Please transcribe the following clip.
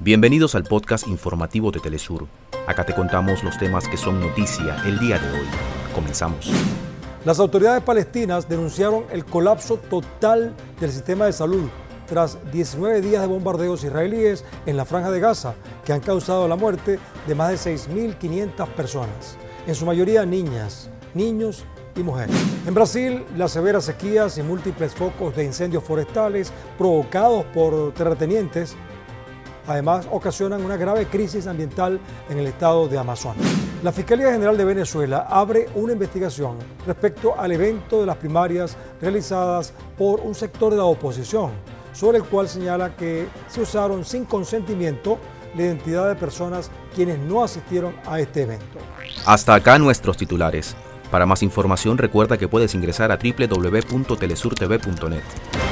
Bienvenidos al podcast informativo de Telesur. Acá te contamos los temas que son noticia el día de hoy. Comenzamos. Las autoridades palestinas denunciaron el colapso total del sistema de salud tras 19 días de bombardeos israelíes en la franja de Gaza, que han causado la muerte de más de 6.500 personas, en su mayoría niñas, niños y mujeres. En Brasil, las severas sequías y múltiples focos de incendios forestales provocados por terratenientes además ocasionan una grave crisis ambiental en el estado de Amazonas. La Fiscalía General de Venezuela abre una investigación respecto al evento de las primarias realizadas por un sector de la oposición, sobre el cual señala que se usaron sin consentimiento la identidad de personas quienes no asistieron a este evento. Hasta acá nuestros titulares. Para más información recuerda que puedes ingresar a www.telesurtv.net.